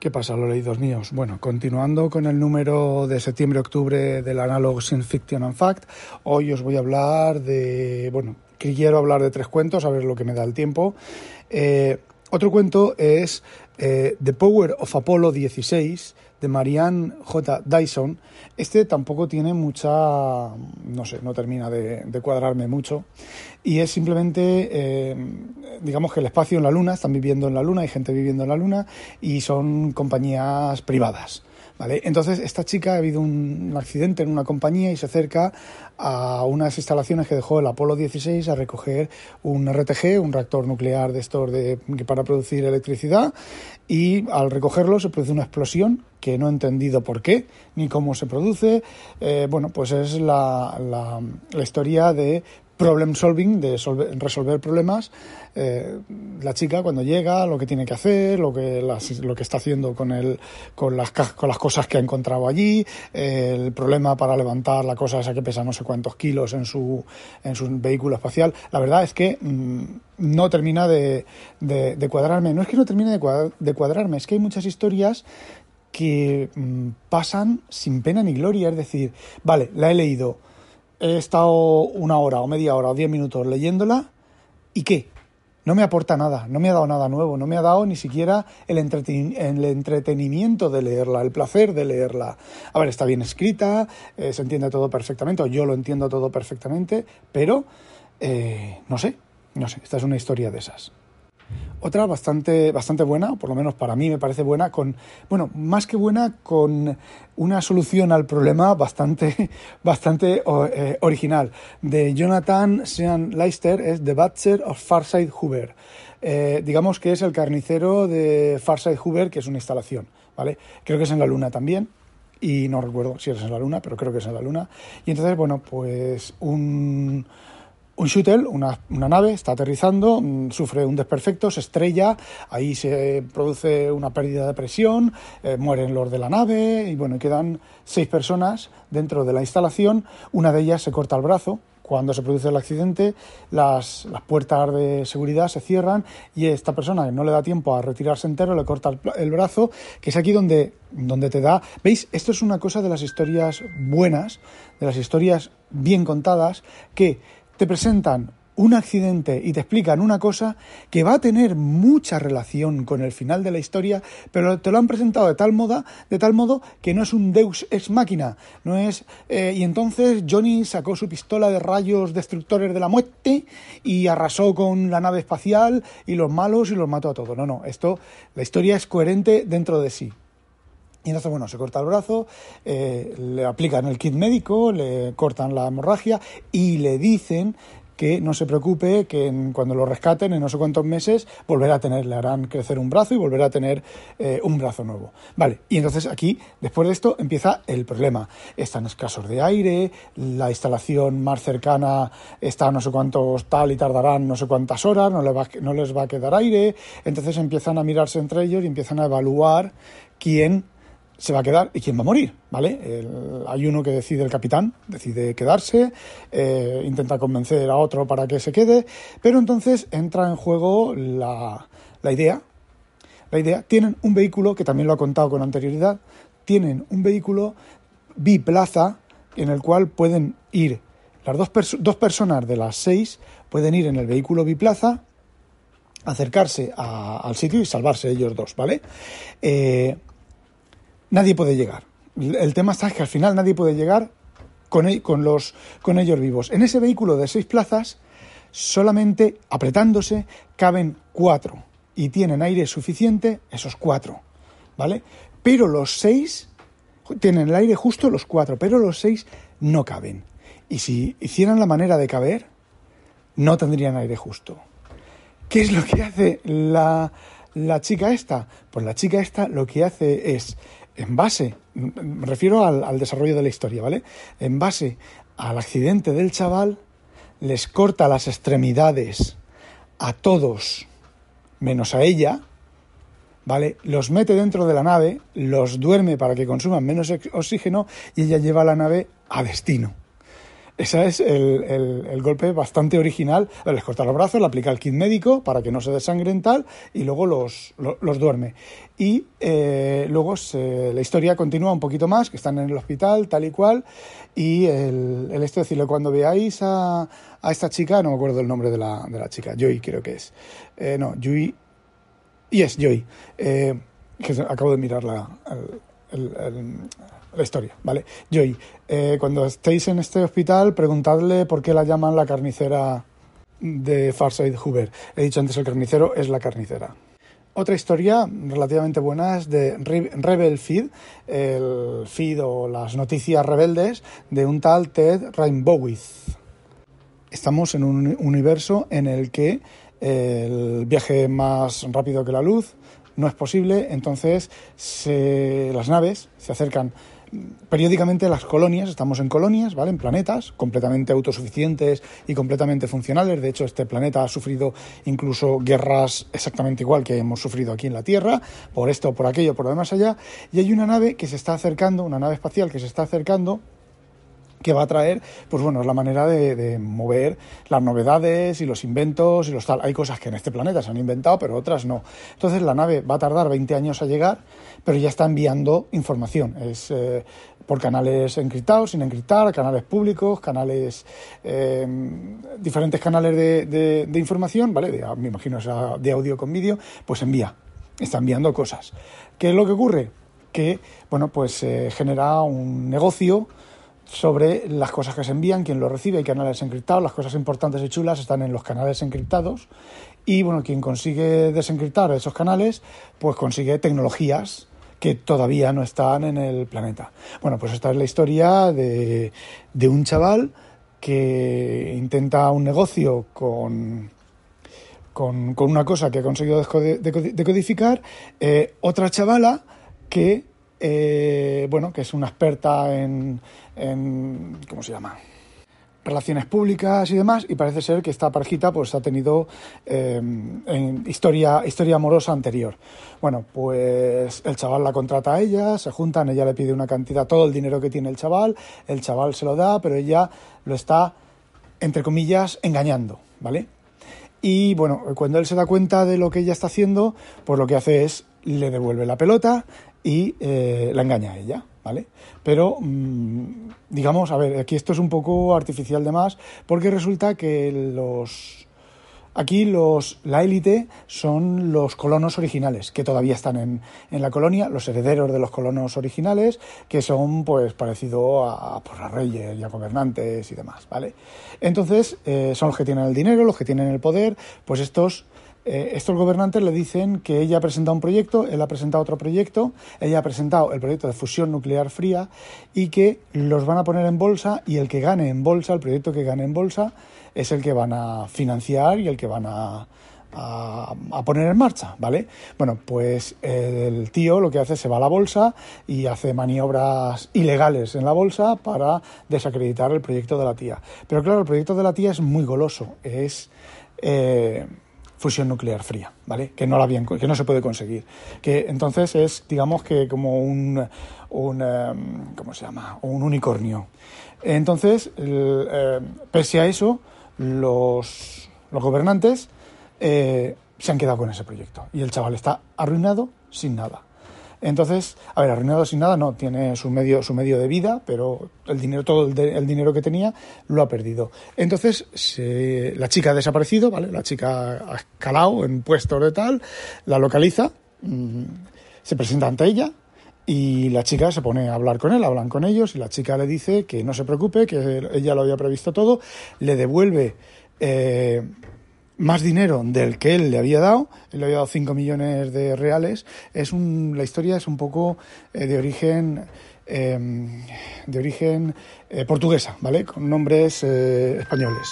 ¿Qué pasa, los leídos míos? Bueno, continuando con el número de septiembre-octubre del análogo Sin Fiction and Fact, hoy os voy a hablar de, bueno, quiero hablar de tres cuentos, a ver lo que me da el tiempo. Eh, otro cuento es eh, The Power of Apollo 16 de Marianne J. Dyson. Este tampoco tiene mucha, no sé, no termina de, cuadrarme mucho. Y es simplemente, eh, digamos que el espacio en la Luna, están viviendo en la Luna, hay gente viviendo en la Luna y son compañías privadas. Entonces, esta chica ha habido un, accidente en una compañía y se acerca a unas instalaciones que dejó el Apolo 16 a recoger un RTG, un reactor nuclear de estos de, para producir electricidad, y al recogerlo se produce una explosión que no he entendido por qué ni cómo se produce. Eh, bueno, pues es la, la historia de problem solving, de resolver problemas, eh, la chica cuando llega, lo que tiene que hacer, lo que, lo que está haciendo con, el, con, las, con las cosas que ha encontrado allí, el problema para levantar la cosa esa que pesa no sé cuántos kilos en su, en su vehículo espacial. La verdad es que mm, no termina de, de, cuadrarme. No es que no termine de, de cuadrarme, es que hay muchas historias que mm, pasan sin pena ni gloria. Es decir, vale, la he leído he estado una hora o media hora o diez minutos leyéndola y ¿qué? No me aporta nada, no me ha dado nada nuevo, no me ha dado ni siquiera el, entretenimiento de leerla, el placer de leerla. A ver, está bien escrita, eh, se entiende todo perfectamente, o yo lo entiendo todo perfectamente, pero eh, no sé, no sé, esta es una historia de esas. Otra bastante, bastante buena, por lo menos para mí me parece buena, con, bueno, más que buena, con una solución al problema bastante, bastante eh, original. De Jonathan Sean Leister, es The Butcher of Farside Hoover. Eh, digamos que es el carnicero de Farside Hoover, que es una instalación, ¿vale? Creo que es en la Luna también, y no recuerdo si es en la Luna, pero creo que es en la Luna. Y entonces, bueno, pues un un shuttle, una, nave, está aterrizando, mm, sufre un desperfecto, se estrella, ahí se produce una pérdida de presión, eh, mueren los de la nave y bueno, quedan seis personas dentro de la instalación, una de ellas se corta el brazo, cuando se produce el accidente, las, puertas de seguridad se cierran y esta persona que no le da tiempo a retirarse entero le corta el, brazo, que es aquí donde, donde te da... ¿Veis? Esto es una cosa de las historias buenas, de las historias bien contadas, que te presentan un accidente y te explican una cosa que va a tener mucha relación con el final de la historia, pero te lo han presentado de tal modo, de tal modo que no es un Deus ex máquina, no es eh, y entonces Johnny sacó su pistola de rayos destructores de la muerte y arrasó con la nave espacial y los malos y los mató a todos. No, no, esto la historia es coherente dentro de sí. Y entonces, bueno, se corta el brazo, eh, le aplican el kit médico, le cortan la hemorragia y le dicen que no se preocupe, que cuando lo rescaten en no sé cuántos meses volverá a tener, le harán crecer un brazo y volverá a tener eh, un brazo nuevo. Vale, y entonces aquí, después de esto, empieza el problema. Están escasos de aire, la instalación más cercana está a no sé cuántos tal y tardarán no sé cuántas horas, no no les va a quedar aire, entonces empiezan a mirarse entre ellos y empiezan a evaluar quién se va a quedar y quién va a morir, ¿vale? hay uno que decide, el capitán, decide quedarse, eh, intenta convencer a otro para que se quede, pero entonces entra en juego la, la idea. La idea, tienen un vehículo, que también lo ha contado con anterioridad, tienen un vehículo biplaza en el cual pueden ir, las dos, dos personas de las seis pueden ir en el vehículo biplaza, acercarse al sitio y salvarse ellos dos, ¿vale? Eh, nadie puede llegar. El tema está que al final nadie puede llegar con, e-, con, los, con ellos vivos. En ese vehículo de seis plazas, solamente apretándose caben cuatro y tienen aire suficiente esos cuatro, ¿vale? Pero los seis tienen el aire justo los cuatro, pero los seis no caben. Y si hicieran la manera de caber, no tendrían aire justo. ¿Qué es lo que hace la, la chica esta? Pues la chica esta lo que hace es en base, me refiero al, desarrollo de la historia, ¿vale? En base al accidente del chaval, les corta las extremidades a todos, menos a ella, ¿vale? Los mete dentro de la nave, los duerme para que consuman menos oxígeno y ella lleva la nave a destino. Ese es el, golpe bastante original. Les corta los brazos, le aplica el kit médico para que no se desangren tal y luego los, los, duerme. Y eh, luego la historia continúa un poquito más, que están en el hospital tal y cual. Y el, el esto decirle, cuando veáis a, a, esta chica, no me acuerdo el nombre de la, de la chica, Joy creo que es. Eh, no, Joy. Y es Joy. Eh, que acabo de mirar la, la historia, ¿vale? Joy, eh, cuando estéis en este hospital, preguntadle por qué la llaman la carnicera de Farside Hoover. He dicho antes el carnicero, es la carnicera. Otra historia relativamente buena es de Rebel Feed, el feed o las noticias rebeldes de un tal Ted Rainbowith. Estamos en un universo en el que el viaje más rápido que la luz no es posible, entonces las naves se acercan periódicamente las colonias, estamos en colonias, ¿vale? En planetas completamente autosuficientes y completamente funcionales. De hecho, este planeta ha sufrido incluso guerras exactamente igual que hemos sufrido aquí en la Tierra, por esto, por aquello, por lo demás allá. Y hay una nave que se está acercando, una nave espacial que se está acercando que va a traer, pues bueno, es la manera de, mover las novedades y los inventos y los tal. Hay cosas que en este planeta se han inventado, pero otras no. Entonces la nave va a tardar 20 años a llegar, pero ya está enviando información. Es eh, por canales encriptados, sin encriptar, canales públicos, canales, eh, diferentes canales de, de, información, ¿vale? me imagino de audio con vídeo, pues envía, está enviando cosas. ¿Qué es lo que ocurre? Que, bueno, pues eh, genera un negocio sobre las cosas que se envían, quién lo recibe, hay canales encriptados, las cosas importantes y chulas están en los canales encriptados y bueno, quien consigue desencriptar esos canales, pues consigue tecnologías que todavía no están en el planeta. Bueno, pues esta es la historia de, de un chaval que intenta un negocio con, con, una cosa que ha conseguido decodificar, eh, otra chavala que eh, bueno, que es una experta en, ¿cómo se llama? relaciones públicas y demás, y parece ser que esta parejita pues ha tenido eh, en historia, historia amorosa anterior. Bueno, pues el chaval la contrata a ella, se juntan, ella le pide una cantidad, todo el dinero que tiene el chaval, el chaval se lo da, pero ella lo está, entre comillas, engañando, ¿vale? Y bueno, cuando él se da cuenta de lo que ella está haciendo, pues lo que hace es le devuelve la pelota y eh, la engaña a ella, ¿vale? Pero, mm, digamos, a ver, aquí esto es un poco artificial de más, porque resulta que los... Aquí los, la élite son los colonos originales, que todavía están en, en, la colonia, los herederos de los colonos originales, que son pues parecido a, reyes y a gobernantes y demás, ¿vale? Entonces, eh, son los que tienen el dinero, los que tienen el poder, pues estos eh, estos gobernantes le dicen que ella ha presentado un proyecto, él ha presentado otro proyecto, ella ha presentado el proyecto de fusión nuclear fría y que los van a poner en bolsa y el que gane en bolsa, el proyecto que gane en bolsa, es el que van a financiar y el que van a, poner en marcha, ¿vale? Bueno, pues el tío lo que hace es se va a la bolsa y hace maniobras ilegales en la bolsa para desacreditar el proyecto de la tía. Pero claro, el proyecto de la tía es muy goloso, es... Eh, fusión nuclear fría, ¿vale? Que no la bien, que no se puede conseguir. Que entonces es, digamos que como un, un em, ¿cómo se llama? Un unicornio. Entonces, em, pese a eso, los, los gobernantes eh, se han quedado con ese proyecto y el chaval está arruinado sin nada. Entonces, a ver, arruinado sin nada, no, tiene su medio, su medio de vida, pero el dinero, todo el, dinero que tenía lo ha perdido. Entonces, la chica ha desaparecido, ¿vale? La chica ha escalado en puestos de tal, la localiza, mm, se presenta ante ella, y la chica se pone a hablar con él, hablan con ellos y la chica le dice que no se preocupe, que ella lo había previsto todo, le devuelve eh, más dinero del que él le había dado, él le había dado 5 millones de reales, es un, la historia es un poco eh, de origen em, de origen eh, portuguesa, ¿vale? Con nombres eh, españoles.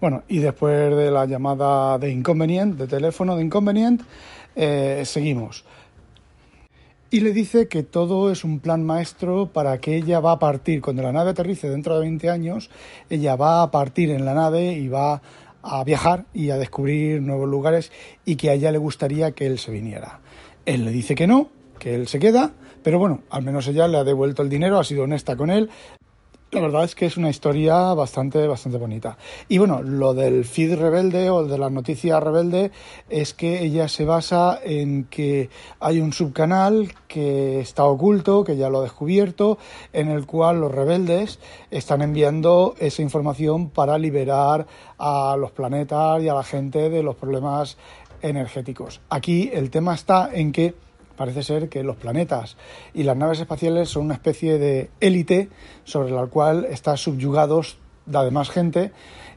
Bueno, y después de la llamada de inconveniente, de teléfono de inconveniente, seguimos. Y le dice que todo es un plan maestro para que ella va a partir, cuando la nave aterrice dentro de 20 años, ella va a partir en la nave y va viajar y a descubrir nuevos lugares y que a ella le gustaría que él se viniera. Él le dice que no, que él se queda, pero bueno, al menos ella le ha devuelto el dinero, ha sido honesta con él la verdad es que es una historia bastante, bastante bonita. Y bueno, lo del feed rebelde o de la noticia rebelde es que ella se basa en que hay un subcanal que está oculto, que ya lo ha descubierto, en el cual los rebeldes están enviando esa información para liberar a los planetas y a la gente de los problemas energéticos. Aquí el tema está en que parece ser que los planetas y las naves espaciales son una especie de élite sobre la cual está subyugados la demás gente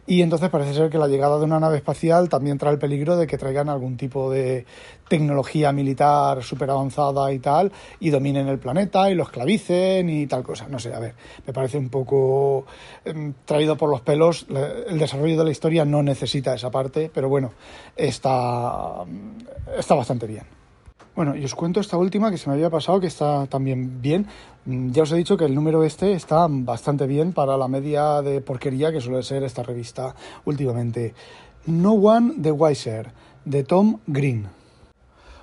y entonces parece ser que la llegada de una nave espacial también trae el peligro de que traigan algún tipo de tecnología militar súper avanzada y tal y dominen el planeta y lo esclavicen y tal cosa. No sé, a ver, me parece un poco em, traído por los pelos. El desarrollo de la historia no necesita esa parte, pero bueno, está, está bastante bien. Bueno, y os cuento esta última que se me había pasado, que está también bien. Mm, ya os he dicho que el número este está bastante bien para la media de porquería que suele ser esta revista últimamente. No One the Wiser, de Tom Green.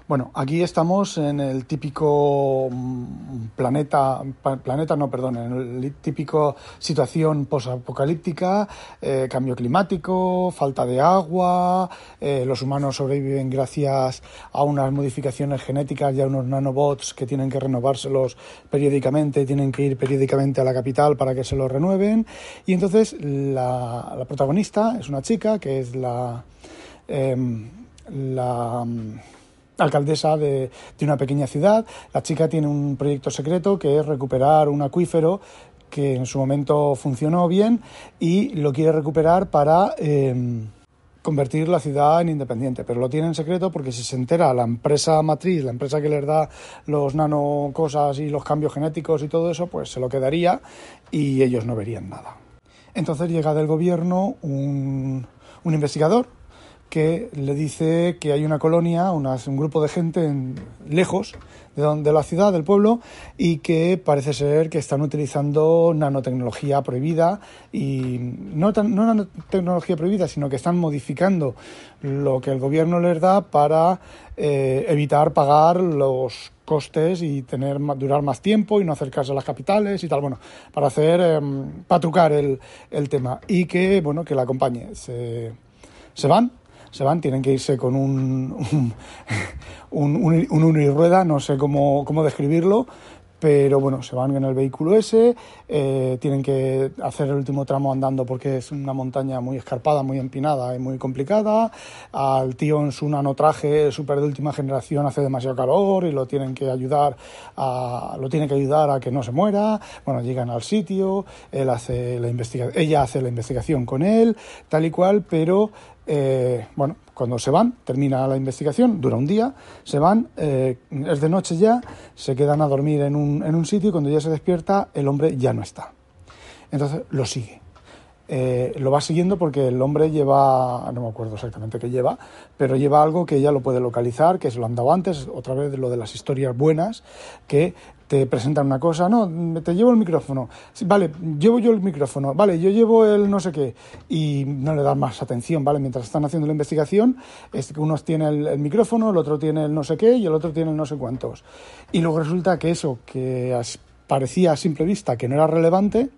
Bueno, aquí estamos en el típico mm, planeta, planeta no, perdón, en el típico situación posapocalíptica, eh, cambio climático, falta de agua, eh, los humanos sobreviven gracias a unas modificaciones genéticas y a unos nanobots que tienen que renovárselos periódicamente, tienen que ir periódicamente a la capital para que se los renueven. Y entonces la, protagonista es una chica que es la... Em, la alcaldesa de, una pequeña ciudad. La chica tiene un proyecto secreto que es recuperar un acuífero que en su momento funcionó bien y lo quiere recuperar para em, convertir la ciudad en independiente. Pero lo tiene en secreto porque si se entera la empresa matriz, la empresa que les da los nanocosas y los cambios genéticos y todo eso, pues se lo quedaría y ellos no verían nada. Entonces llega del gobierno un, un investigador que le dice que hay una colonia, un grupo de gente lejos de, donde, la ciudad, del pueblo, y que parece ser que están utilizando nanotecnología prohibida, y no, no nanotecnología prohibida, sino que están modificando lo que el gobierno les da para eh, evitar pagar los costes y tener durar más tiempo y no acercarse a las capitales y tal, bueno, para hacer, eh, para trucar el, el tema, y que, bueno, que la acompañe. Se, se van se van, tienen que irse con un, un, un, no sé cómo, describirlo, pero bueno, se van en el vehículo ese, eh, tienen que hacer el último tramo andando porque es una montaña muy escarpada, muy empinada y muy complicada. Al tío en su nanotraje súper de última generación hace demasiado calor y lo tienen que ayudar a, lo tiene que ayudar a que no se muera. Bueno, llegan al sitio, él hace la ella hace la investigación con él, tal y cual, pero eh, bueno, cuando se van, termina la investigación, dura un día, se van, eh, es de noche ya, se quedan a dormir en un, en un sitio y cuando ya se despierta el hombre ya no está. Entonces lo sigue. Eh, lo va siguiendo porque el hombre lleva, no me acuerdo exactamente qué lleva, pero lleva algo que ella lo puede localizar, que se lo han dado antes, otra vez lo de las historias buenas, que te presentan una cosa, no, te llevo el micrófono, vale, llevo yo el micrófono, vale, yo llevo el no sé qué, y no le dan más atención, ¿vale? Mientras están haciendo la investigación, es que uno tiene el, micrófono, el otro tiene el no sé qué y el otro tiene el no sé cuántos. Y luego resulta que eso que parecía a simple vista que no era relevante,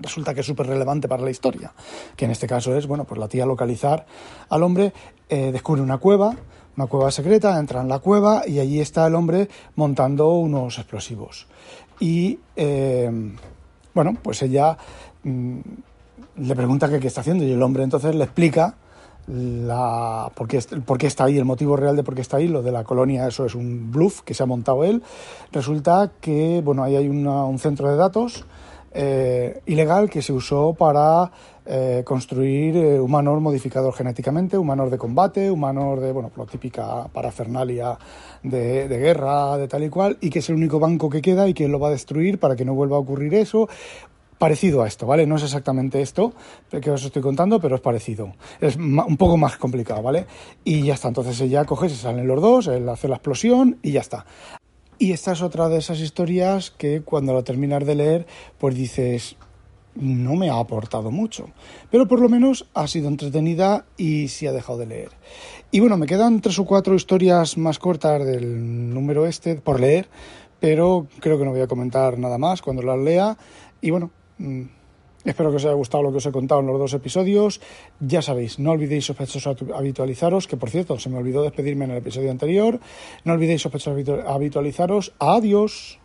resulta que es súper relevante para la historia, que en este caso es, bueno, pues la tía localizar al hombre, eh, descubre una cueva, una cueva secreta, entra en la cueva y allí está el hombre montando unos explosivos. Y eh, bueno, pues ella mm, le pregunta qué, está haciendo y el hombre entonces le explica la, por, qué, está ahí, el motivo real de por qué está ahí, lo de la colonia, eso es un bluff que se ha montado él. Resulta que, bueno, ahí hay un centro de datos eh, ilegal que se usó para eh, construir eh, humanos modificados genéticamente, humanos de combate, humanos de, bueno, lo típica parafernalia de, de, guerra, de tal y cual, y que es el único banco que queda y que lo va a destruir para que no vuelva a ocurrir eso. Parecido a esto, ¿vale? No es exactamente esto que os estoy contando, pero es parecido. Es un poco más complicado, ¿vale? Y ya está, entonces ella coge, se salen los dos, él hace la explosión y ya está. Y esta es otra de esas historias que cuando lo terminas de leer, pues dices, no me ha aportado mucho, pero por lo menos ha sido entretenida y sí ha dejado de leer. Y bueno, me quedan tres o cuatro historias más cortas del número este por leer, pero creo que no voy a comentar nada más cuando las lea. Y bueno, Mm, espero que os haya gustado lo que os he contado en los dos episodios. Ya sabéis, no olvidéis sospechosos habitualizaros, que por cierto, se me olvidó despedirme en el episodio anterior. No olvidéis sospechosos habitualizaros. Adiós.